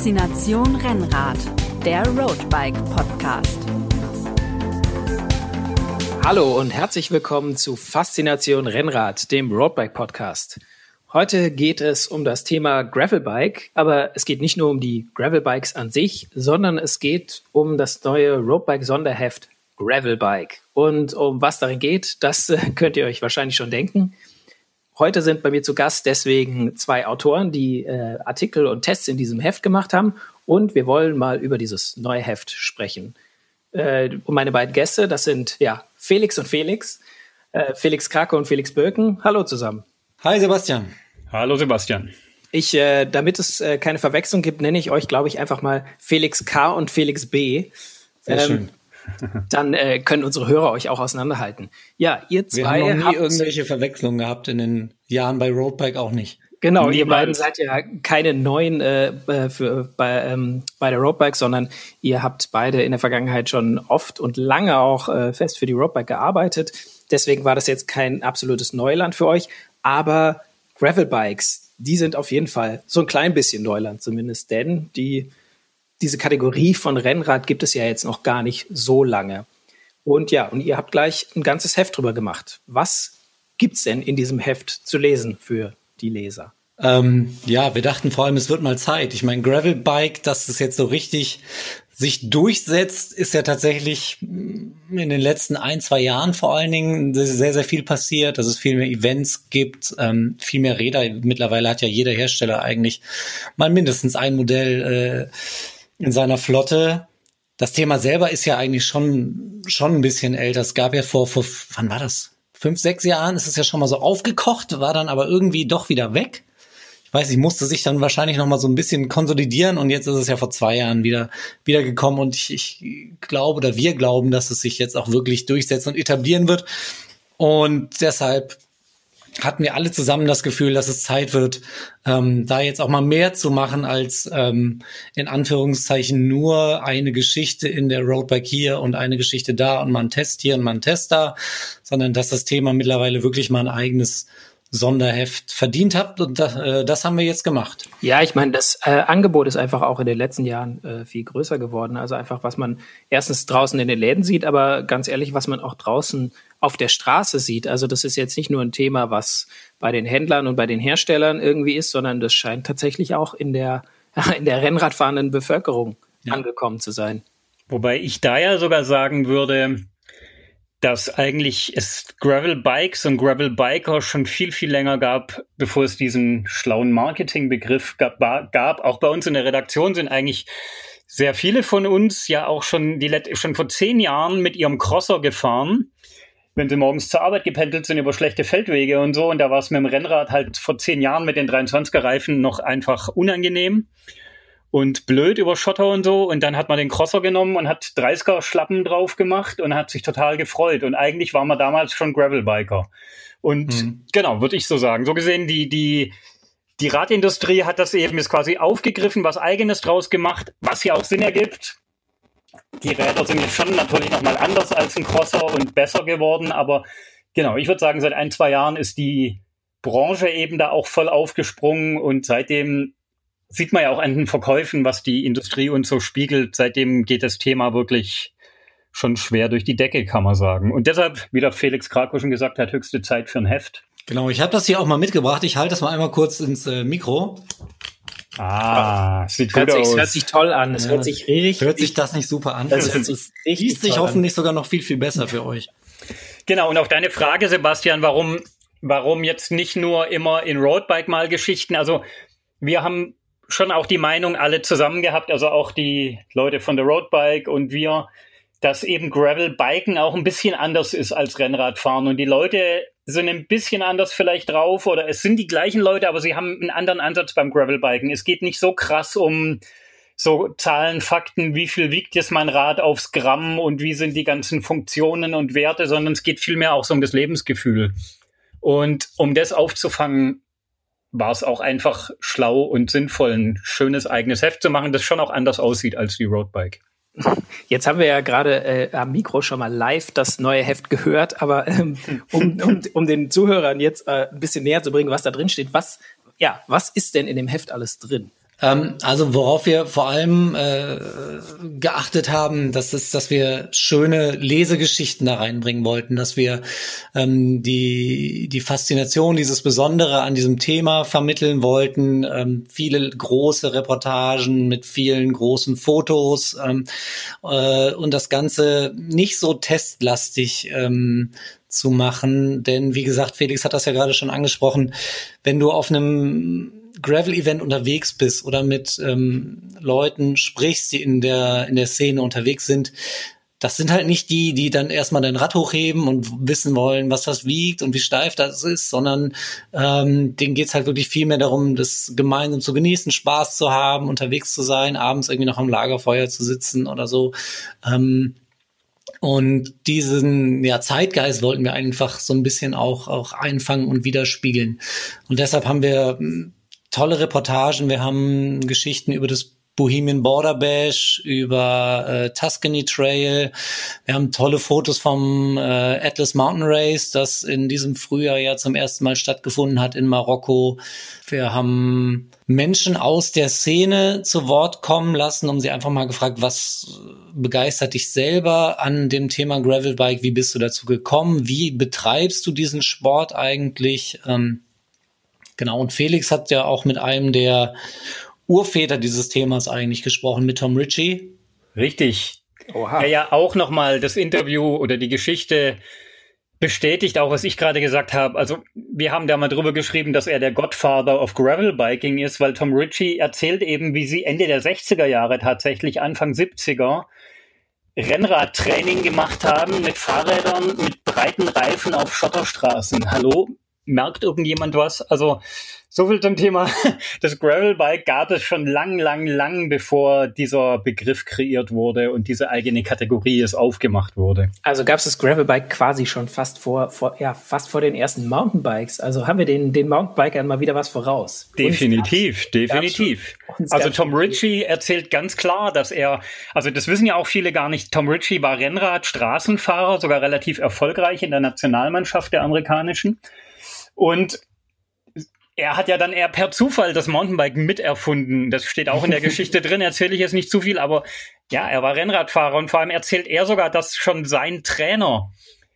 Faszination Rennrad, der Roadbike Podcast. Hallo und herzlich willkommen zu Faszination Rennrad, dem Roadbike Podcast. Heute geht es um das Thema Gravelbike, aber es geht nicht nur um die Gravelbikes an sich, sondern es geht um das neue Roadbike Sonderheft Gravelbike. Und um was darin geht, das könnt ihr euch wahrscheinlich schon denken. Heute sind bei mir zu Gast deswegen zwei Autoren, die äh, Artikel und Tests in diesem Heft gemacht haben. Und wir wollen mal über dieses neue Heft sprechen. Äh, und meine beiden Gäste, das sind ja Felix und Felix. Äh, Felix Krake und Felix Birken. Hallo zusammen. Hi Sebastian. Hallo Sebastian. Ich, äh, damit es äh, keine Verwechslung gibt, nenne ich euch, glaube ich, einfach mal Felix K und Felix B. Sehr ähm, schön dann äh, können unsere Hörer euch auch auseinanderhalten. Ja, ihr zwei Wir haben noch nie irgendwelche Verwechslungen gehabt in den Jahren bei Roadbike auch nicht. Genau, Niemals. ihr beiden seid ja keine neuen äh, äh, für, bei, ähm, bei der Roadbike, sondern ihr habt beide in der Vergangenheit schon oft und lange auch äh, fest für die Roadbike gearbeitet. Deswegen war das jetzt kein absolutes Neuland für euch. Aber Gravelbikes, die sind auf jeden Fall so ein klein bisschen Neuland zumindest, denn die diese Kategorie von Rennrad gibt es ja jetzt noch gar nicht so lange. Und ja, und ihr habt gleich ein ganzes Heft drüber gemacht. Was gibt's denn in diesem Heft zu lesen für die Leser? Ähm, ja, wir dachten vor allem, es wird mal Zeit. Ich meine, Gravelbike, dass es jetzt so richtig sich durchsetzt, ist ja tatsächlich in den letzten ein, zwei Jahren vor allen Dingen sehr, sehr viel passiert, dass es viel mehr Events gibt, ähm, viel mehr Räder. Mittlerweile hat ja jeder Hersteller eigentlich mal mindestens ein Modell äh, in seiner Flotte. Das Thema selber ist ja eigentlich schon, schon ein bisschen älter. Es gab ja vor, vor, wann war das? Fünf, sechs Jahren ist es ja schon mal so aufgekocht, war dann aber irgendwie doch wieder weg. Ich weiß, ich musste sich dann wahrscheinlich noch mal so ein bisschen konsolidieren und jetzt ist es ja vor zwei Jahren wieder, wieder gekommen und ich, ich glaube oder wir glauben, dass es sich jetzt auch wirklich durchsetzt und etablieren wird. Und deshalb hatten wir alle zusammen das Gefühl, dass es Zeit wird, ähm, da jetzt auch mal mehr zu machen als ähm, in Anführungszeichen nur eine Geschichte in der Roadbike hier und eine Geschichte da und mal ein Test hier und mal ein Test da, sondern dass das Thema mittlerweile wirklich mal ein eigenes Sonderheft verdient habt und das, äh, das haben wir jetzt gemacht. Ja, ich meine, das äh, Angebot ist einfach auch in den letzten Jahren äh, viel größer geworden. Also einfach, was man erstens draußen in den Läden sieht, aber ganz ehrlich, was man auch draußen auf der Straße sieht. Also das ist jetzt nicht nur ein Thema, was bei den Händlern und bei den Herstellern irgendwie ist, sondern das scheint tatsächlich auch in der in der Rennradfahrenden Bevölkerung ja. angekommen zu sein. Wobei ich da ja sogar sagen würde, dass eigentlich es Gravel-Bikes und Gravel-Biker schon viel, viel länger gab, bevor es diesen schlauen Marketingbegriff gab, gab. Auch bei uns in der Redaktion sind eigentlich sehr viele von uns ja auch schon, die, schon vor zehn Jahren mit ihrem Crosser gefahren, wenn sie morgens zur Arbeit gependelt sind über schlechte Feldwege und so. Und da war es mit dem Rennrad halt vor zehn Jahren mit den 23er Reifen noch einfach unangenehm und blöd über Schotter und so. Und dann hat man den Crosser genommen und hat 30er Schlappen drauf gemacht und hat sich total gefreut. Und eigentlich war man damals schon Gravelbiker. Und mhm. genau, würde ich so sagen. So gesehen, die, die, die Radindustrie hat das eben jetzt quasi aufgegriffen, was eigenes draus gemacht, was ja auch Sinn ergibt. Die Räder sind jetzt schon natürlich nochmal anders als ein Crosser und besser geworden, aber genau, ich würde sagen, seit ein, zwei Jahren ist die Branche eben da auch voll aufgesprungen und seitdem sieht man ja auch an den Verkäufen, was die Industrie uns so spiegelt. Seitdem geht das Thema wirklich schon schwer durch die Decke, kann man sagen. Und deshalb, wie der Felix Krakow schon gesagt hat, höchste Zeit für ein Heft. Genau, ich habe das hier auch mal mitgebracht. Ich halte das mal einmal kurz ins äh, Mikro. Ah, sieht hört gut sich, aus. hört sich toll an. Es ja, hört sich richtig. Hört sich das nicht super an? Das hört sich richtig sich hoffentlich an. sogar noch viel, viel besser für euch. Genau, und auf deine Frage, Sebastian, warum, warum jetzt nicht nur immer in Roadbike mal Geschichten? Also, wir haben schon auch die Meinung alle zusammen gehabt, also auch die Leute von der Roadbike und wir, dass eben Gravel-Biken auch ein bisschen anders ist als Rennradfahren und die Leute sind ein bisschen anders vielleicht drauf oder es sind die gleichen Leute, aber sie haben einen anderen Ansatz beim Gravel-Biken. Es geht nicht so krass um so Zahlen, Fakten, wie viel wiegt jetzt mein Rad aufs Gramm und wie sind die ganzen Funktionen und Werte, sondern es geht vielmehr auch so um das Lebensgefühl. Und um das aufzufangen, war es auch einfach schlau und sinnvoll, ein schönes eigenes Heft zu machen, das schon auch anders aussieht als die Roadbike. Jetzt haben wir ja gerade äh, am Mikro schon mal live das neue Heft gehört, aber ähm, um, um, um den Zuhörern jetzt äh, ein bisschen näher zu bringen, was da drin steht, was, ja, was ist denn in dem Heft alles drin? Ähm, also worauf wir vor allem äh, geachtet haben, das ist, dass wir schöne Lesegeschichten da reinbringen wollten, dass wir ähm, die, die Faszination, dieses Besondere an diesem Thema vermitteln wollten, ähm, viele große Reportagen mit vielen großen Fotos ähm, äh, und das Ganze nicht so testlastig ähm, zu machen. Denn wie gesagt, Felix hat das ja gerade schon angesprochen, wenn du auf einem Gravel-Event unterwegs bist oder mit ähm, Leuten sprichst, die in der, in der Szene unterwegs sind, das sind halt nicht die, die dann erstmal dein Rad hochheben und wissen wollen, was das wiegt und wie steif das ist, sondern ähm, denen geht's halt wirklich viel mehr darum, das gemeinsam zu genießen, Spaß zu haben, unterwegs zu sein, abends irgendwie noch am Lagerfeuer zu sitzen oder so. Ähm, und diesen ja, Zeitgeist wollten wir einfach so ein bisschen auch, auch einfangen und widerspiegeln. Und deshalb haben wir tolle Reportagen. Wir haben Geschichten über das Bohemian Border Bash, über äh, Tuscany Trail. Wir haben tolle Fotos vom äh, Atlas Mountain Race, das in diesem Frühjahr ja zum ersten Mal stattgefunden hat in Marokko. Wir haben Menschen aus der Szene zu Wort kommen lassen, um sie einfach mal gefragt, was begeistert dich selber an dem Thema Gravelbike? Wie bist du dazu gekommen? Wie betreibst du diesen Sport eigentlich? Ähm, Genau, und Felix hat ja auch mit einem der Urväter dieses Themas eigentlich gesprochen, mit Tom Ritchie. Richtig. Oha. Der ja auch nochmal das Interview oder die Geschichte bestätigt, auch was ich gerade gesagt habe. Also wir haben da mal drüber geschrieben, dass er der Godfather of Gravel Biking ist, weil Tom Ritchie erzählt eben, wie sie Ende der 60er Jahre tatsächlich, Anfang 70er, Rennradtraining gemacht haben mit Fahrrädern, mit breiten Reifen auf Schotterstraßen. Hallo, merkt irgendjemand was? Also so viel zum Thema. Das Gravelbike gab es schon lang, lang, lang, bevor dieser Begriff kreiert wurde und diese eigene Kategorie es aufgemacht wurde. Also gab es das Gravelbike quasi schon fast vor, vor, ja, fast vor den ersten Mountainbikes. Also haben wir den, den Mountainbikern mal wieder was voraus. Definitiv, uns definitiv. Also Tom Ritchie erzählt ganz klar, dass er, also das wissen ja auch viele gar nicht, Tom Ritchie war Rennrad, Straßenfahrer, sogar relativ erfolgreich in der Nationalmannschaft der amerikanischen. Und er hat ja dann eher per Zufall das Mountainbike miterfunden. Das steht auch in der Geschichte drin, erzähle ich jetzt nicht zu viel, aber ja, er war Rennradfahrer und vor allem erzählt er sogar, dass schon sein Trainer,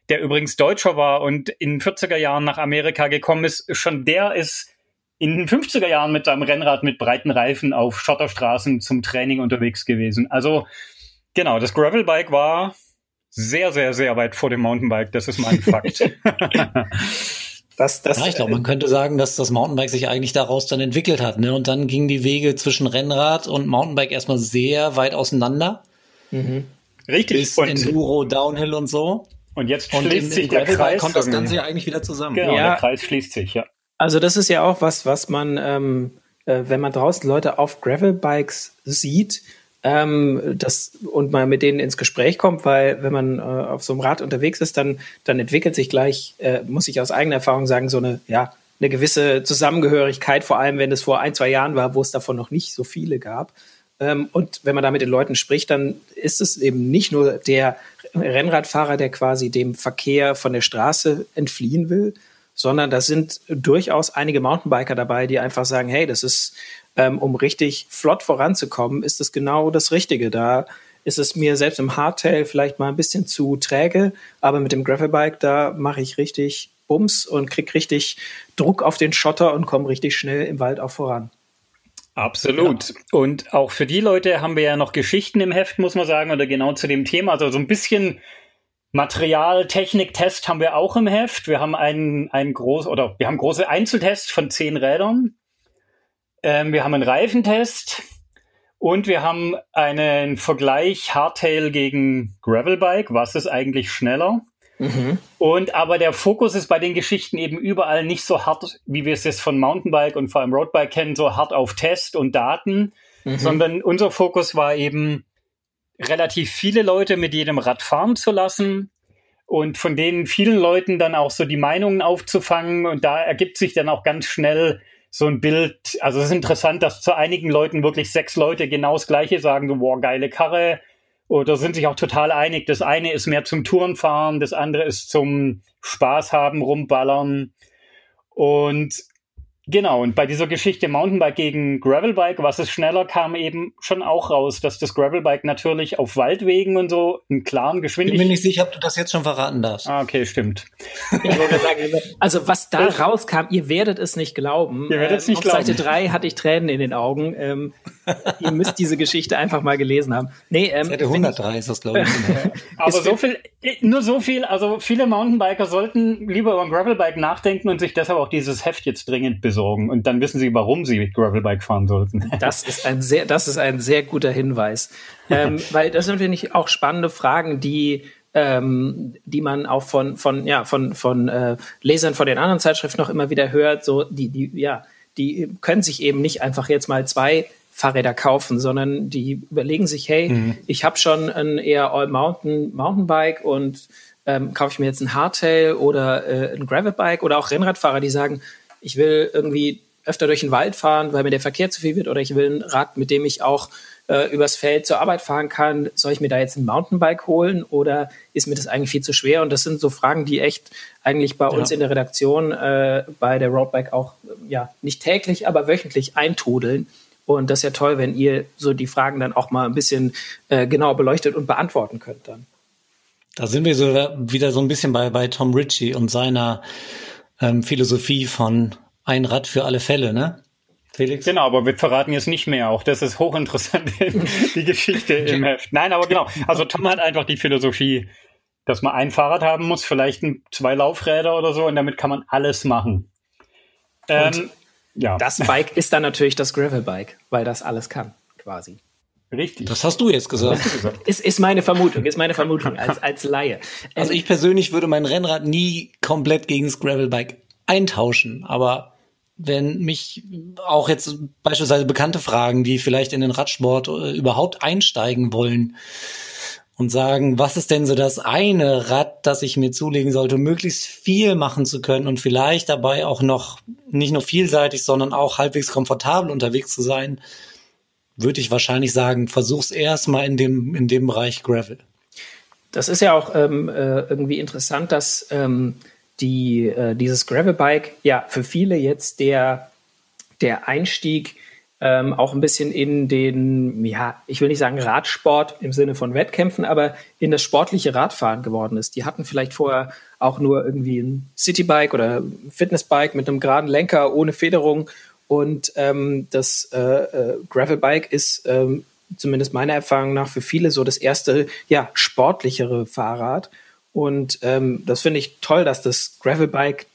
der übrigens Deutscher war und in den 40er Jahren nach Amerika gekommen ist, schon der ist in den 50er Jahren mit seinem Rennrad mit breiten Reifen auf Schotterstraßen zum Training unterwegs gewesen. Also genau, das Gravelbike war sehr, sehr, sehr weit vor dem Mountainbike. Das ist mein Fakt. Das, das, ja, ich glaube, man könnte sagen, dass das Mountainbike sich eigentlich daraus dann entwickelt hat. Ne? Und dann gingen die Wege zwischen Rennrad und Mountainbike erstmal sehr weit auseinander. Mhm. Richtig. Bis und Enduro, Downhill und so. Und jetzt schließt und in, sich in der Kreis. kommt das Ganze ja eigentlich wieder zusammen. Genau, ja. der Kreis schließt sich, ja. Also das ist ja auch was, was man, ähm, äh, wenn man draußen Leute auf Gravelbikes sieht, ähm, das, und mal mit denen ins Gespräch kommt, weil wenn man äh, auf so einem Rad unterwegs ist, dann, dann entwickelt sich gleich, äh, muss ich aus eigener Erfahrung sagen, so eine, ja, eine gewisse Zusammengehörigkeit, vor allem wenn es vor ein, zwei Jahren war, wo es davon noch nicht so viele gab. Ähm, und wenn man da mit den Leuten spricht, dann ist es eben nicht nur der Rennradfahrer, der quasi dem Verkehr von der Straße entfliehen will, sondern da sind durchaus einige Mountainbiker dabei, die einfach sagen, hey, das ist ähm, um richtig flott voranzukommen, ist es genau das Richtige. Da ist es mir selbst im Hardtail vielleicht mal ein bisschen zu träge, aber mit dem Gravelbike, da mache ich richtig Bums und krieg richtig Druck auf den Schotter und komme richtig schnell im Wald auch voran. Absolut. Ja. Und auch für die Leute haben wir ja noch Geschichten im Heft, muss man sagen, oder genau zu dem Thema. Also so ein bisschen Material, Technik, Test haben wir auch im Heft. Wir haben einen, einen groß, oder wir haben große Einzeltests von zehn Rädern. Ähm, wir haben einen Reifentest und wir haben einen Vergleich Hardtail gegen Gravelbike. Was ist eigentlich schneller? Mhm. Und aber der Fokus ist bei den Geschichten eben überall nicht so hart, wie wir es jetzt von Mountainbike und vor allem Roadbike kennen, so hart auf Test und Daten, mhm. sondern unser Fokus war eben relativ viele Leute mit jedem Rad fahren zu lassen und von denen vielen Leuten dann auch so die Meinungen aufzufangen und da ergibt sich dann auch ganz schnell so ein Bild, also es ist interessant, dass zu einigen Leuten wirklich sechs Leute genau das Gleiche sagen, so, wow, geile Karre, oder sind sich auch total einig. Das eine ist mehr zum Tourenfahren, das andere ist zum Spaß haben, rumballern. Und Genau, und bei dieser Geschichte Mountainbike gegen Gravelbike, was ist schneller, kam eben schon auch raus, dass das Gravelbike natürlich auf Waldwegen und so einen klaren Geschwindigkeit. Ich bin mir nicht sicher, ob du das jetzt schon verraten darfst. Ah, okay, stimmt. also was da rauskam, ihr werdet es nicht glauben. Ihr werdet es nicht ähm, glauben. Auf Seite 3 hatte ich Tränen in den Augen. Ähm, ihr müsst diese Geschichte einfach mal gelesen haben. Nee, ähm, Seite 103 ist das, glaube ich. Aber so viel, nur so viel, also viele Mountainbiker sollten lieber über ein Gravelbike nachdenken und sich deshalb auch dieses Heft jetzt dringend besorgen. Und dann wissen sie, warum sie Gravelbike fahren sollten. Das ist ein sehr, das ist ein sehr guter Hinweis. Ähm, weil das sind natürlich auch spannende Fragen, die, ähm, die man auch von, von, ja, von, von äh, Lesern von den anderen Zeitschriften noch immer wieder hört. So, die, die, ja, die können sich eben nicht einfach jetzt mal zwei Fahrräder kaufen, sondern die überlegen sich, hey, ich habe schon ein eher All-Mountain Mountainbike und ähm, kaufe ich mir jetzt ein Hardtail oder äh, ein Gravelbike oder auch Rennradfahrer, die sagen, ich will irgendwie öfter durch den Wald fahren, weil mir der Verkehr zu viel wird, oder ich will ein Rad, mit dem ich auch äh, übers Feld zur Arbeit fahren kann. Soll ich mir da jetzt ein Mountainbike holen oder ist mir das eigentlich viel zu schwer? Und das sind so Fragen, die echt eigentlich bei uns in der Redaktion äh, bei der Roadbike auch ja nicht täglich, aber wöchentlich eintrudeln. Und das ist ja toll, wenn ihr so die Fragen dann auch mal ein bisschen äh, genauer beleuchtet und beantworten könnt dann. Da sind wir so wieder so ein bisschen bei, bei Tom Ritchie und seiner ähm, Philosophie von ein Rad für alle Fälle, ne? Felix? Genau, aber wir verraten jetzt nicht mehr. Auch das ist hochinteressant, die Geschichte im Heft. Nein, aber genau. Also Tom hat einfach die Philosophie, dass man ein Fahrrad haben muss, vielleicht ein, zwei Laufräder oder so, und damit kann man alles machen. Ähm, ja, Das Bike ist dann natürlich das Gravelbike, weil das alles kann, quasi. richtig. Das hast du jetzt gesagt. Ist, ist meine Vermutung, ist meine Vermutung als, als Laie. Also ich persönlich würde mein Rennrad nie komplett gegen das Gravelbike eintauschen, aber wenn mich auch jetzt beispielsweise Bekannte fragen, die vielleicht in den Radsport äh, überhaupt einsteigen wollen und sagen, was ist denn so das eine Rad, das ich mir zulegen sollte, um möglichst viel machen zu können und vielleicht dabei auch noch nicht nur vielseitig, sondern auch halbwegs komfortabel unterwegs zu sein, würde ich wahrscheinlich sagen, versuch's erstmal in dem, in dem Bereich Gravel. Das ist ja auch ähm, äh, irgendwie interessant, dass ähm, die, äh, dieses Gravelbike ja für viele jetzt der, der Einstieg ähm, auch ein bisschen in den, ja, ich will nicht sagen Radsport im Sinne von Wettkämpfen, aber in das sportliche Radfahren geworden ist. Die hatten vielleicht vorher auch nur irgendwie ein Citybike oder Fitnessbike mit einem geraden Lenker ohne Federung. Und ähm, das äh, äh, Gravelbike ist ähm, zumindest meiner Erfahrung nach für viele so das erste, ja, sportlichere Fahrrad. Und ähm, das finde ich toll, dass das Gravelbike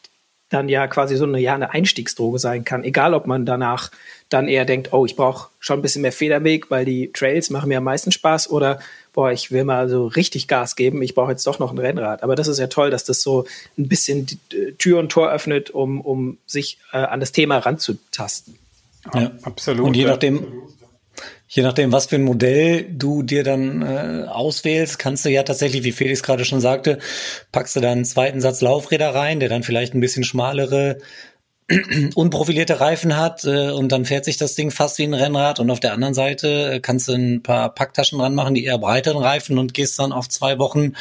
dann ja quasi so eine, ja, eine Einstiegsdroge sein kann. Egal, ob man danach dann eher denkt, oh, ich brauche schon ein bisschen mehr Federweg, weil die Trails machen mir am meisten Spaß oder boah, ich will mal so richtig Gas geben, ich brauche jetzt doch noch ein Rennrad. Aber das ist ja toll, dass das so ein bisschen die äh, Tür und Tor öffnet, um, um sich äh, an das Thema ranzutasten. Ja, absolut. Und je ja. nachdem, je nachdem, was für ein Modell du dir dann äh, auswählst, kannst du ja tatsächlich, wie Felix gerade schon sagte, packst du dann einen zweiten Satz Laufräder rein, der dann vielleicht ein bisschen schmalere, unprofilierte Reifen hat äh, und dann fährt sich das Ding fast wie ein Rennrad und auf der anderen Seite äh, kannst du ein paar Packtaschen dran machen, die eher breiteren Reifen und gehst dann auf zwei Wochen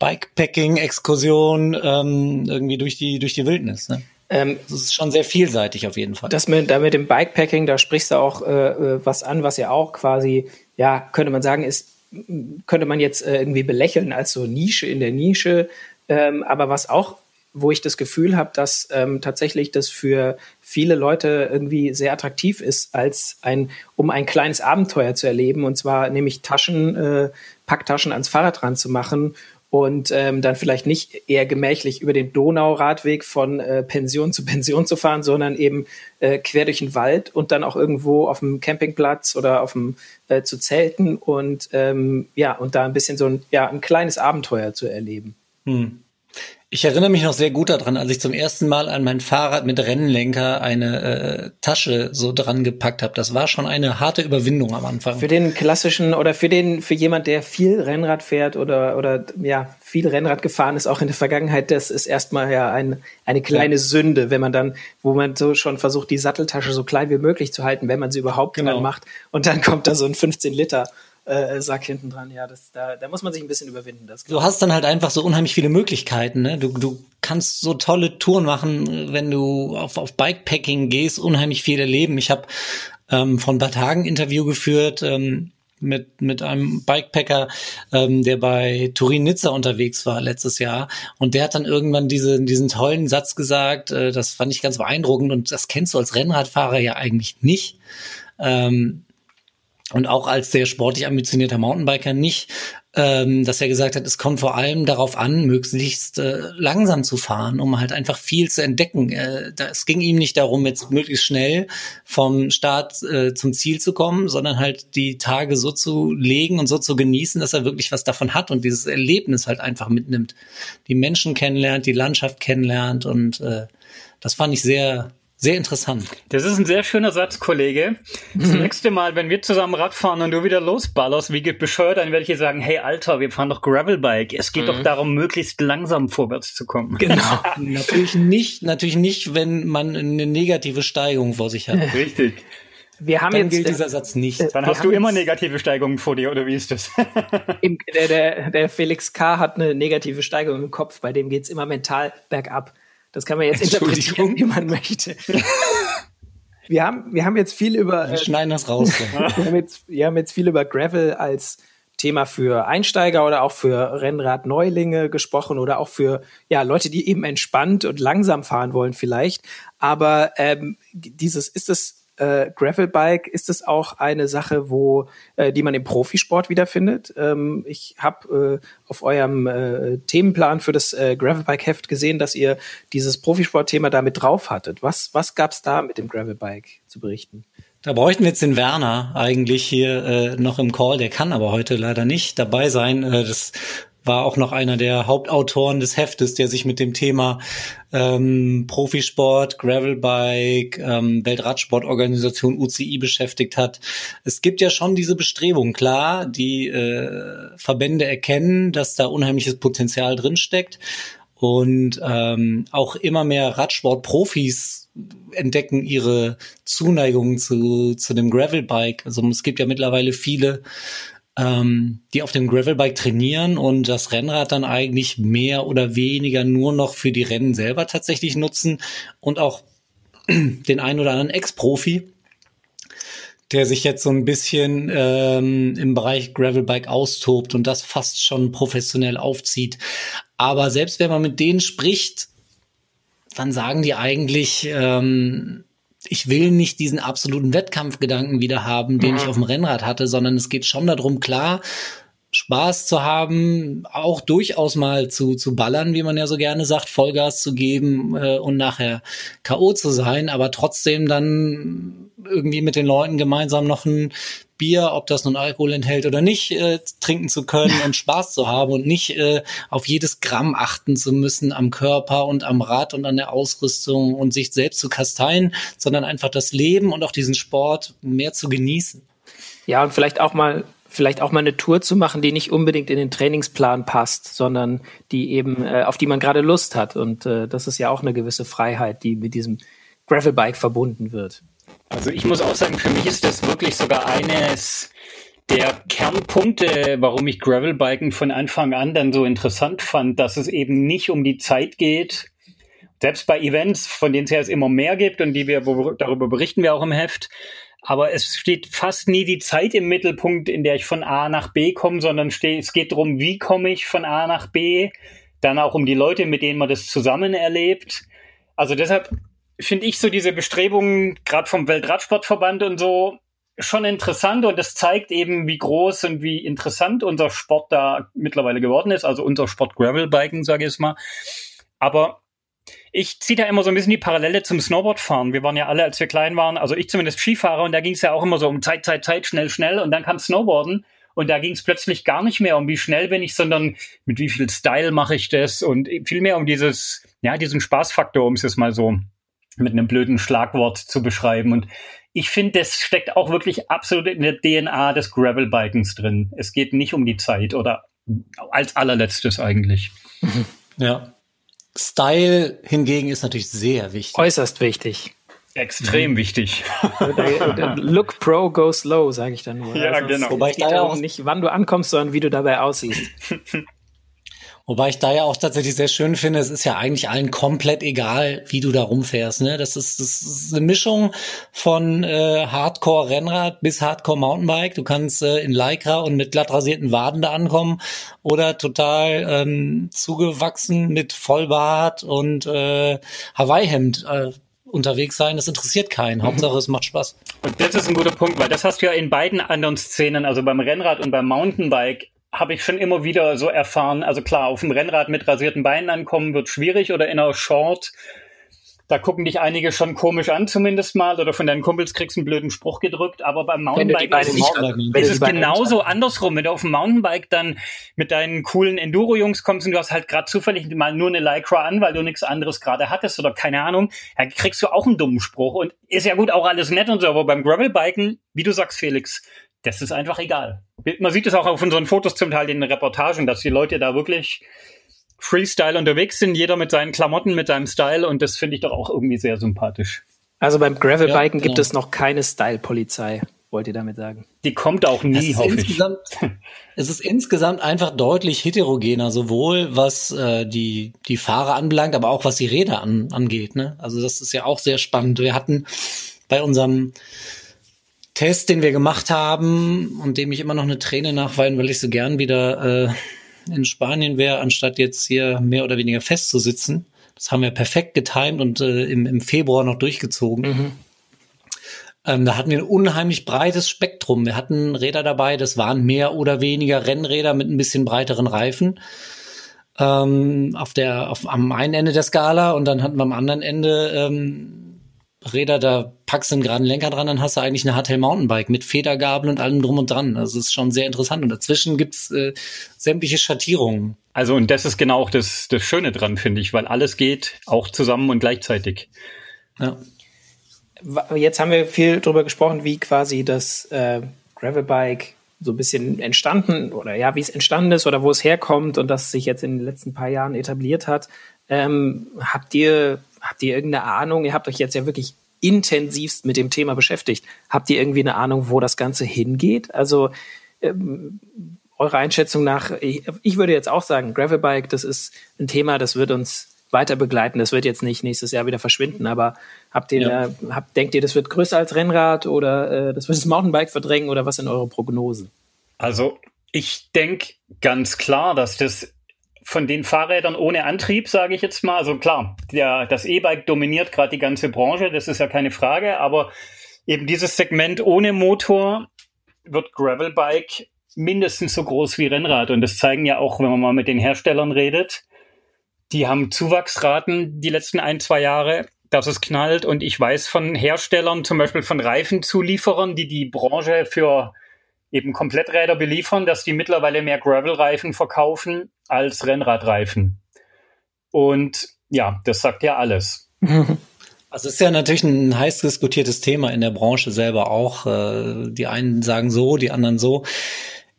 Bikepacking-Exkursion ähm, irgendwie durch die durch die Wildnis. Ne? Ähm, Das ist schon sehr vielseitig auf jeden Fall. Das mit, da mit dem Bikepacking, da sprichst du auch äh, äh, was an, was ja auch quasi, ja, könnte man sagen, ist, könnte man jetzt äh, irgendwie belächeln als so Nische in der Nische, ähm, aber was auch, wo ich das Gefühl habe, dass ähm, tatsächlich das für viele Leute irgendwie sehr attraktiv ist, als ein, um ein kleines Abenteuer zu erleben, und zwar nämlich Taschen, äh, Packtaschen ans Fahrrad dran zu machen und ähm, dann vielleicht nicht eher gemächlich über den Donauradweg von äh, Pension zu Pension zu fahren, sondern eben äh, quer durch den Wald und dann auch irgendwo auf dem Campingplatz oder auf dem äh, zu zelten und ähm, ja und da ein bisschen so ein ja ein kleines Abenteuer zu erleben. Hm. Ich erinnere mich noch sehr gut daran, als ich zum ersten Mal an mein Fahrrad mit Rennlenker eine äh, Tasche so dran gepackt habe. Das war schon eine harte Überwindung am Anfang. Für den klassischen oder für den für jemand, der viel Rennrad fährt oder oder ja viel Rennrad gefahren ist, auch in der Vergangenheit, das ist erstmal ja ein, eine kleine Ja. Sünde, wenn man dann, wo man so schon versucht, die Satteltasche so klein wie möglich zu halten, wenn man sie überhaupt Genau. dran macht. Und dann kommt da so ein 15 Liter äh, Sack hinten dran. Ja, das, da, da muss man sich ein bisschen überwinden. Das Du hast dann halt einfach so unheimlich viele Möglichkeiten. Ne? Du, du kannst so tolle Touren machen, wenn du auf, auf Bikepacking gehst, unheimlich viel erleben. Ich habe ähm, von Bad Hagen Interview geführt ähm, mit, mit einem Bikepacker, ähm, der bei Turin-Nizza unterwegs war letztes Jahr. Und der hat dann irgendwann diese, diesen tollen Satz gesagt, äh, das fand ich ganz beeindruckend und das kennst du als Rennradfahrer ja eigentlich nicht. Ähm, und auch als sehr sportlich ambitionierter Mountainbiker nicht, ähm, dass er gesagt hat, es kommt vor allem darauf an, möglichst äh, langsam zu fahren, um halt einfach viel zu entdecken. Äh, es ging ihm nicht darum, jetzt möglichst schnell vom Start äh, zum Ziel zu kommen, sondern halt die Tage so zu legen und so zu genießen, dass er wirklich was davon hat und dieses Erlebnis halt einfach mitnimmt. Die Menschen kennenlernt, die Landschaft kennenlernt und äh, das fand ich sehr, sehr interessant. Das ist ein sehr schöner Satz, Kollege. Das mhm. nächste Mal, wenn wir zusammen Rad fahren und du wieder losballerst, wie bescheuert, dann werde ich dir sagen, hey Alter, wir fahren doch Gravelbike. Es geht mhm. doch darum, möglichst langsam vorwärts zu kommen. Genau. natürlich nicht, natürlich nicht, wenn man eine negative Steigung vor sich hat. Richtig. Wir haben dann jetzt, gilt dieser Satz nicht. Dann hast du immer negative Steigungen vor dir, oder wie ist das? Im, der, der, der Felix K. hat eine negative Steigung im Kopf, bei dem geht's immer mental bergab. Das kann man jetzt interpretieren, wie man möchte. Wir haben, wir haben jetzt viel über. Wir äh, schneiden das raus. wir, haben jetzt, wir haben jetzt viel über Gravel als Thema für Einsteiger oder auch für Rennradneulinge gesprochen oder auch für ja, Leute, die eben entspannt und langsam fahren wollen vielleicht. Aber ähm, dieses, ist es äh, Gravelbike ist es auch eine Sache, wo äh, die man im Profisport wiederfindet. Ähm, ich habe äh, auf eurem äh, Themenplan für das äh, Gravelbike-Heft gesehen, dass ihr dieses Profisport-Thema damit drauf hattet. Was, was gab es da mit dem Gravelbike zu berichten? Da bräuchten wir jetzt den Werner eigentlich hier äh, noch im Call. Der kann aber heute leider nicht dabei sein. Äh, das war auch noch einer der Hauptautoren des Heftes, der sich mit dem Thema ähm, Profisport, Gravelbike, ähm, Weltradsportorganisation UCI beschäftigt hat. Es gibt ja schon diese Bestrebung, klar, die äh, Verbände erkennen, dass da unheimliches Potenzial drinsteckt und ähm, auch immer mehr Radsportprofis entdecken ihre Zuneigung zu, zu dem Gravelbike. Also es gibt ja mittlerweile viele ähm, die auf dem Gravelbike trainieren und das Rennrad dann eigentlich mehr oder weniger nur noch für die Rennen selber tatsächlich nutzen und auch den einen oder anderen Ex-Profi, der sich jetzt so ein bisschen ähm, im Bereich Gravelbike austobt und das fast schon professionell aufzieht. Aber selbst wenn man mit denen spricht, dann sagen die eigentlich, ähm, ich will nicht diesen absoluten Wettkampfgedanken wieder haben, den mhm. ich auf dem Rennrad hatte, sondern es geht schon darum, klar, Spaß zu haben, auch durchaus mal zu, zu ballern, wie man ja so gerne sagt, Vollgas zu geben äh, und nachher K.O. zu sein, aber trotzdem dann irgendwie mit den Leuten gemeinsam noch ein Bier, ob das nun Alkohol enthält oder nicht, äh, trinken zu können und Spaß zu haben und nicht äh, auf jedes Gramm achten zu müssen am Körper und am Rad und an der Ausrüstung und sich selbst zu kasteien, sondern einfach das Leben und auch diesen Sport mehr zu genießen. Ja, und vielleicht auch mal vielleicht auch mal eine Tour zu machen, die nicht unbedingt in den Trainingsplan passt, sondern die eben äh, auf die man gerade Lust hat und äh, das ist ja auch eine gewisse Freiheit, die mit diesem Gravelbike verbunden wird. Also ich muss auch sagen, für mich ist das wirklich sogar eines der Kernpunkte, warum ich Gravelbiken von Anfang an dann so interessant fand, dass es eben nicht um die Zeit geht. Selbst bei Events, von denen es ja immer mehr gibt und die wir, darüber berichten wir auch im Heft. Aber es steht fast nie die Zeit im Mittelpunkt, in der ich von A nach B komme, sondern es geht darum, wie komme ich von A nach B. Dann auch um die Leute, mit denen man das zusammen erlebt. Also deshalb finde ich so diese Bestrebungen, gerade vom Weltradsportverband und so, schon interessant und es zeigt eben, wie groß und wie interessant unser Sport da mittlerweile geworden ist, also unser Sport Gravelbiken, sage ich es mal. Aber ich ziehe da immer so ein bisschen die Parallele zum Snowboardfahren. Wir waren ja alle, als wir klein waren, also ich zumindest Skifahrer und da ging es ja auch immer so um Zeit, Zeit, Zeit, schnell, schnell und dann kam Snowboarden und da ging es plötzlich gar nicht mehr um wie schnell bin ich, sondern mit wie viel Style mache ich das und viel mehr um dieses, ja, diesen Spaßfaktor, um es jetzt mal so mit einem blöden Schlagwort zu beschreiben. Und ich finde, das steckt auch wirklich absolut in der DNA des Gravelbikens drin. Es geht nicht um die Zeit oder als allerletztes eigentlich. Ja. Style hingegen ist natürlich sehr wichtig. Äußerst wichtig. Extrem mhm. wichtig. Look pro, go slow, sage ich dann nur. Ja, also genau. Wobei ich da auch nicht, wann du ankommst, sondern wie du dabei aussiehst. Wobei ich da ja auch tatsächlich sehr schön finde, es ist ja eigentlich allen komplett egal, wie du da rumfährst. Ne? Das, ist, das ist eine Mischung von äh, Hardcore-Rennrad bis Hardcore-Mountainbike. Du kannst äh, in Lycra und mit glatt rasierten Waden da ankommen oder total ähm, zugewachsen mit Vollbart und äh, Hawaii-Hemd. Äh, unterwegs sein, das interessiert keinen. Mhm. Hauptsache, es macht Spaß. Und das ist ein guter Punkt, weil das hast du ja in beiden anderen Szenen, also beim Rennrad und beim Mountainbike, habe ich schon immer wieder so erfahren. Also klar, auf dem Rennrad mit rasierten Beinen ankommen wird schwierig oder in einer Short. Da gucken dich einige schon komisch an, zumindest mal, oder von deinen Kumpels kriegst du einen blöden Spruch gedrückt. Aber beim Mountainbike ist, nicht, ist es genauso andersrum. Wenn du auf dem Mountainbike dann mit deinen coolen Enduro-Jungs kommst und du hast halt gerade zufällig mal nur eine Lycra an, weil du nichts anderes gerade hattest oder keine Ahnung, dann kriegst du auch einen dummen Spruch. Und ist ja gut, auch alles nett und so, aber beim Gravelbiken, wie du sagst, Felix, das ist einfach egal. Man sieht es auch auf unseren Fotos zum Teil in den Reportagen, dass die Leute da wirklich Freestyle unterwegs sind, jeder mit seinen Klamotten, mit seinem Style und das finde ich doch auch irgendwie sehr sympathisch. Also beim Gravelbiken ja, genau. gibt es noch keine Style-Polizei, wollt ihr damit sagen? Die kommt auch nie, hoffe ich. Es ist insgesamt einfach deutlich heterogener, sowohl was äh, die, die Fahrer anbelangt, aber auch was die Räder an, angeht. Ne? Also das ist ja auch sehr spannend. Wir hatten bei unserem Test, den wir gemacht haben und dem ich immer noch eine Träne nachweinen, weil ich so gern wieder äh, in Spanien wäre, anstatt jetzt hier mehr oder weniger festzusitzen. Das haben wir perfekt getimt und äh, im, im Februar noch durchgezogen. Mhm. Ähm, da hatten wir ein unheimlich breites Spektrum. Wir hatten Räder dabei, das waren mehr oder weniger Rennräder mit ein bisschen breiteren Reifen. Ähm, auf der, auf, am einen Ende der Skala und dann hatten wir am anderen Ende ähm, Räder, da packst du einen geraden Lenker dran, dann hast du eigentlich eine Hardtail Mountainbike mit Federgabel und allem drum und dran. Also es ist schon sehr interessant. Und dazwischen gibt's äh, sämtliche Schattierungen. Also und das ist genau auch das, das Schöne dran, finde ich, weil alles geht auch zusammen und gleichzeitig. Ja. Jetzt haben wir viel darüber gesprochen, wie quasi das äh, Gravelbike so ein bisschen entstanden oder ja, wie es entstanden ist oder wo es herkommt und das sich jetzt in den letzten paar Jahren etabliert hat. Ähm, habt ihr habt ihr irgendeine Ahnung? Ihr habt euch jetzt ja wirklich intensivst mit dem Thema beschäftigt. Habt ihr irgendwie eine Ahnung, wo das Ganze hingeht? Also ähm, eure Einschätzung nach, ich, ich, würde jetzt auch sagen, Gravelbike, das ist ein Thema, das wird uns weiter begleiten. Das wird jetzt nicht nächstes Jahr wieder verschwinden, aber habt ihr, ja. habt, denkt ihr, das wird größer als Rennrad oder äh, das wird das Mountainbike verdrängen oder was sind eure Prognosen? Also ich denke ganz klar, dass das von den Fahrrädern ohne Antrieb, sage ich jetzt mal, also klar, der, das E-Bike dominiert gerade die ganze Branche, das ist ja keine Frage, aber eben dieses Segment ohne Motor wird Gravelbike mindestens so groß wie Rennrad. Und das zeigen ja auch, wenn man mal mit den Herstellern redet. Die haben Zuwachsraten die letzten ein, zwei Jahre, dass es knallt. Und ich weiß von Herstellern, zum Beispiel von Reifenzulieferern, die die Branche für eben Kompletträder beliefern, dass die mittlerweile mehr Gravel-Reifen verkaufen als Rennradreifen. Und ja, das sagt ja alles. Also ist ja natürlich ein heiß diskutiertes Thema in der Branche selber auch. Äh, die einen sagen so, die anderen so.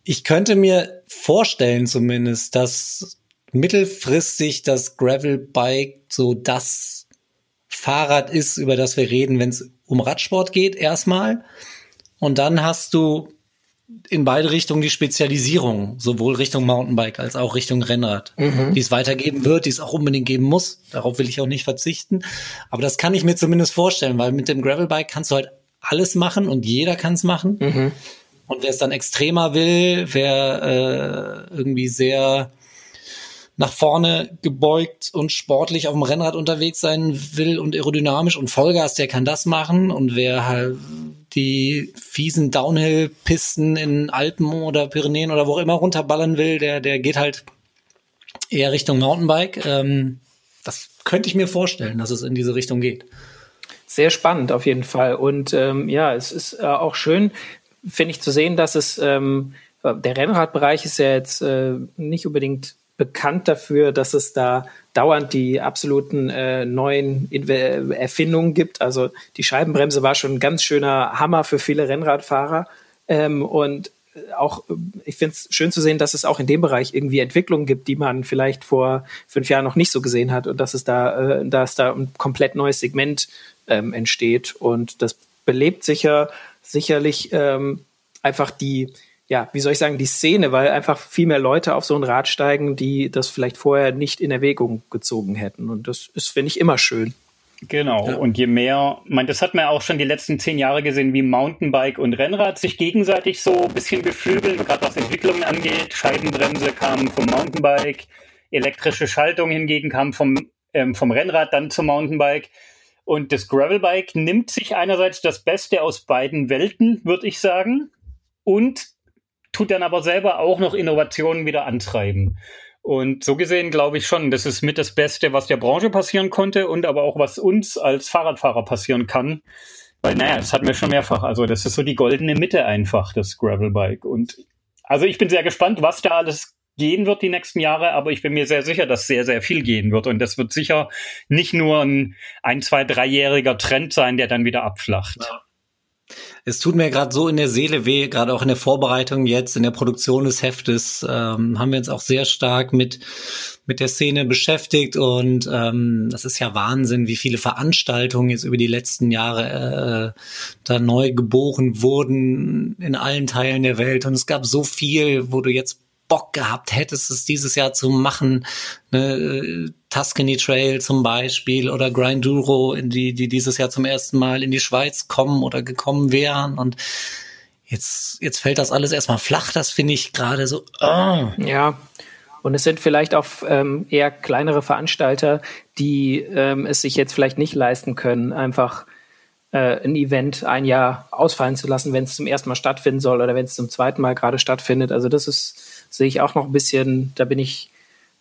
Ich könnte mir vorstellen zumindest, dass mittelfristig das Gravelbike so das Fahrrad ist, über das wir reden, wenn es um Radsport geht, erstmal. Und dann hast du in beide Richtungen die Spezialisierung, sowohl Richtung Mountainbike als auch Richtung Rennrad, mhm. die es weitergeben wird, die es auch unbedingt geben muss. Darauf will ich auch nicht verzichten. Aber das kann ich mir zumindest vorstellen, weil mit dem Gravelbike kannst du halt alles machen und jeder kann es machen. Mhm. Und wer es dann extremer will, wer äh, irgendwie sehr nach vorne gebeugt und sportlich auf dem Rennrad unterwegs sein will und aerodynamisch und Vollgas, der kann das machen. Und wer halt die fiesen Downhill-Pisten in Alpen oder Pyrenäen oder wo auch immer runterballern will, der, der geht halt eher Richtung Mountainbike. Ähm, das könnte ich mir vorstellen, dass es in diese Richtung geht. Sehr spannend auf jeden Fall. Und ähm, ja, es ist äh, auch schön, finde ich, zu sehen, dass es ähm, der Rennradbereich ist ja jetzt äh, nicht unbedingt bekannt dafür, dass es da dauernd die absoluten äh, neuen Inve Erfindungen gibt. Also die Scheibenbremse war schon ein ganz schöner Hammer für viele Rennradfahrer. Ähm, und auch, ich finde es schön zu sehen, dass es auch in dem Bereich irgendwie Entwicklungen gibt, die man vielleicht vor fünf Jahren noch nicht so gesehen hat und dass es da, äh, dass da ein komplett neues Segment ähm, entsteht. Und das belebt sicher sicherlich ähm, einfach die, ja, wie soll ich sagen, die Szene, weil einfach viel mehr Leute auf so ein Rad steigen, die das vielleicht vorher nicht in Erwägung gezogen hätten. Und das ist, finde ich, immer schön. Genau. Ja. Und je mehr, man, das hat man auch schon die letzten zehn Jahre gesehen, wie Mountainbike und Rennrad sich gegenseitig so ein bisschen beflügeln, gerade was Entwicklungen angeht. Scheibenbremse kam vom Mountainbike, elektrische Schaltung hingegen kam vom, ähm, vom Rennrad dann zum Mountainbike. Und das Gravelbike nimmt sich einerseits das Beste aus beiden Welten, würde ich sagen, und tut dann aber selber auch noch Innovationen wieder antreiben. Und so gesehen glaube ich schon, das ist mit das Beste, was der Branche passieren konnte und aber auch was uns als Fahrradfahrer passieren kann. Weil, naja, das hatten wir schon mehrfach. Also, das ist so die goldene Mitte einfach, das Gravelbike. Und also ich bin sehr gespannt, was da alles gehen wird die nächsten Jahre, aber ich bin mir sehr sicher, dass sehr, sehr viel gehen wird. Und das wird sicher nicht nur ein ein, zwei, dreijähriger Trend sein, der dann wieder abflacht. Ja. Es tut mir gerade so in der Seele weh, gerade auch in der Vorbereitung jetzt, in der Produktion des Heftes, ähm, haben wir uns auch sehr stark mit, mit der Szene beschäftigt und ähm, das ist ja Wahnsinn, wie viele Veranstaltungen jetzt über die letzten Jahre äh, da neu geboren wurden in allen Teilen der Welt und es gab so viel, wo du jetzt Bock gehabt hättest, es dieses Jahr zu machen. Ne, Tuscany Trail zum Beispiel oder Grinduro, die, die dieses Jahr zum ersten Mal in die Schweiz kommen oder gekommen wären. Und jetzt, jetzt fällt das alles erstmal flach. Das finde ich gerade so. Oh. Ja. Und es sind vielleicht auch ähm, eher kleinere Veranstalter, die ähm, es sich jetzt vielleicht nicht leisten können, einfach äh, ein Event ein Jahr ausfallen zu lassen, wenn es zum ersten Mal stattfinden soll oder wenn es zum zweiten Mal gerade stattfindet. Also das ist sehe ich auch noch ein bisschen, da bin ich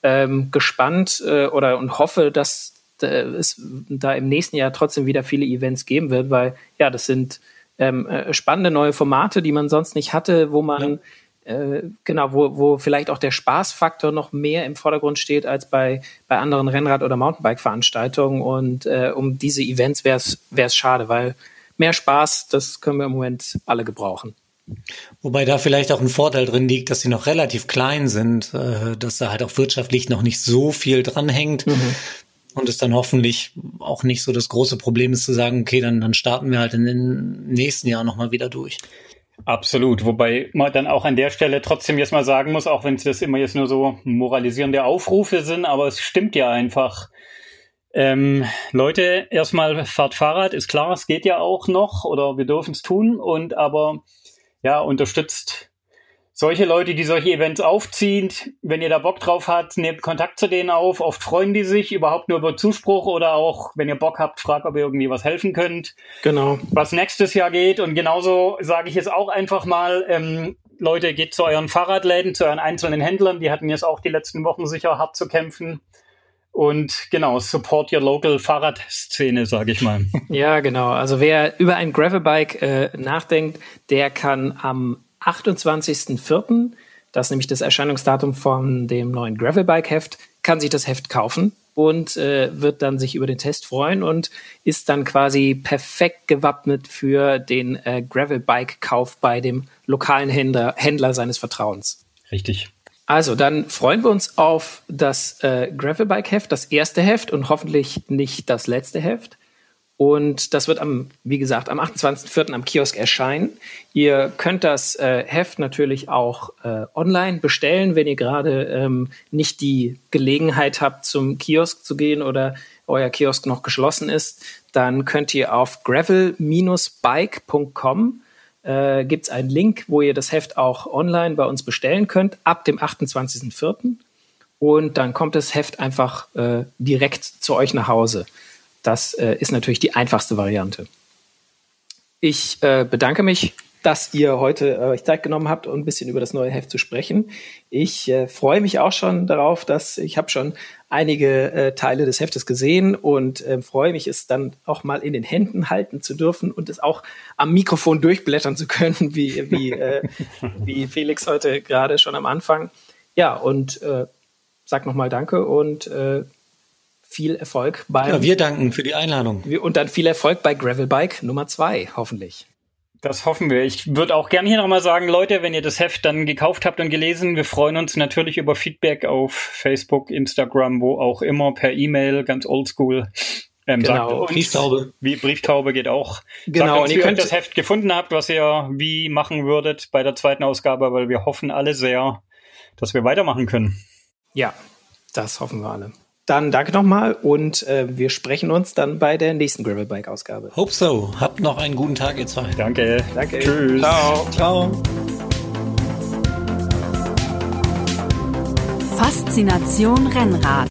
ähm, gespannt äh, oder und hoffe, dass äh, es da im nächsten Jahr trotzdem wieder viele Events geben wird, weil ja, das sind ähm, äh, spannende neue Formate, die man sonst nicht hatte, wo man ja. äh, genau, wo, wo vielleicht auch der Spaßfaktor noch mehr im Vordergrund steht als bei, bei anderen Rennrad- oder Mountainbike-Veranstaltungen. Und äh, um diese Events wäre es schade, weil mehr Spaß, das können wir im Moment alle gebrauchen. Wobei da vielleicht auch ein Vorteil drin liegt, dass sie noch relativ klein sind, äh, dass da halt auch wirtschaftlich noch nicht so viel dranhängt. Mhm. Und es dann hoffentlich auch nicht so das große Problem ist zu sagen, okay, dann, dann starten wir halt in den nächsten Jahr nochmal wieder durch. Absolut, wobei man dann auch an der Stelle trotzdem jetzt mal sagen muss, auch wenn es das immer jetzt nur so moralisierende Aufrufe sind, aber es stimmt ja einfach. Ähm, Leute, erstmal fahrt Fahrrad, ist klar, es geht ja auch noch oder wir dürfen es tun und aber ja, unterstützt solche Leute, die solche Events aufziehen. Wenn ihr da Bock drauf habt, nehmt Kontakt zu denen auf. Oft freuen die sich überhaupt nur über Zuspruch oder auch, wenn ihr Bock habt, fragt, ob ihr irgendwie was helfen könnt. Genau. Was nächstes Jahr geht. Und genauso sage ich jetzt auch einfach mal, ähm, Leute, geht zu euren Fahrradläden, zu euren einzelnen Händlern. Die hatten jetzt auch die letzten Wochen sicher hart zu kämpfen. Und genau, support your local Fahrradszene, sage ich mal. Ja, genau. Also wer über ein Gravelbike äh, nachdenkt, der kann am 28.04., das ist nämlich das Erscheinungsdatum von dem neuen Gravelbike-Heft, kann sich das Heft kaufen und äh, wird dann sich über den Test freuen und ist dann quasi perfekt gewappnet für den äh, Gravelbike-Kauf bei dem lokalen Händler, Händler seines Vertrauens. Richtig. Also, dann freuen wir uns auf das äh, Gravelbike-Heft, das erste Heft und hoffentlich nicht das letzte Heft. Und das wird am, wie gesagt, am 28.04. am Kiosk erscheinen. Ihr könnt das äh, Heft natürlich auch äh, online bestellen, wenn ihr gerade ähm, nicht die Gelegenheit habt, zum Kiosk zu gehen oder euer Kiosk noch geschlossen ist. Dann könnt ihr auf gravel-bike.com äh, gibt es einen Link, wo ihr das Heft auch online bei uns bestellen könnt, ab dem 28.04. Und dann kommt das Heft einfach äh, direkt zu euch nach Hause. Das äh, ist natürlich die einfachste Variante. Ich äh, bedanke mich dass ihr heute äh, euch Zeit genommen habt, um ein bisschen über das neue Heft zu sprechen. Ich äh, freue mich auch schon darauf, dass ich habe schon einige äh, Teile des Heftes gesehen und äh, freue mich, es dann auch mal in den Händen halten zu dürfen und es auch am Mikrofon durchblättern zu können, wie, wie, äh, wie Felix heute gerade schon am Anfang. Ja, und äh, sag nochmal Danke und äh, viel Erfolg bei. Ja, wir danken für die Einladung. Und dann viel Erfolg bei Gravelbike Nummer zwei, hoffentlich. Das hoffen wir. Ich würde auch gerne hier nochmal sagen, Leute, wenn ihr das Heft dann gekauft habt und gelesen, wir freuen uns natürlich über Feedback auf Facebook, Instagram, wo auch immer, per E-Mail, ganz oldschool. Ähm, Genau. uns, Brieftaube. Wie Brieftaube geht auch. Genau, Sagt uns, und ihr könnt- das Heft gefunden habt, was ihr wie machen würdet bei der zweiten Ausgabe, weil wir hoffen alle sehr, dass wir weitermachen können. Ja, das hoffen wir alle. Dann danke nochmal und äh, wir sprechen uns dann bei der nächsten Gravelbike-Ausgabe. Hope so. Habt noch einen guten Tag, ihr zwei. Danke. Danke. Tschüss. Ciao. Ciao. Faszination Rennrad.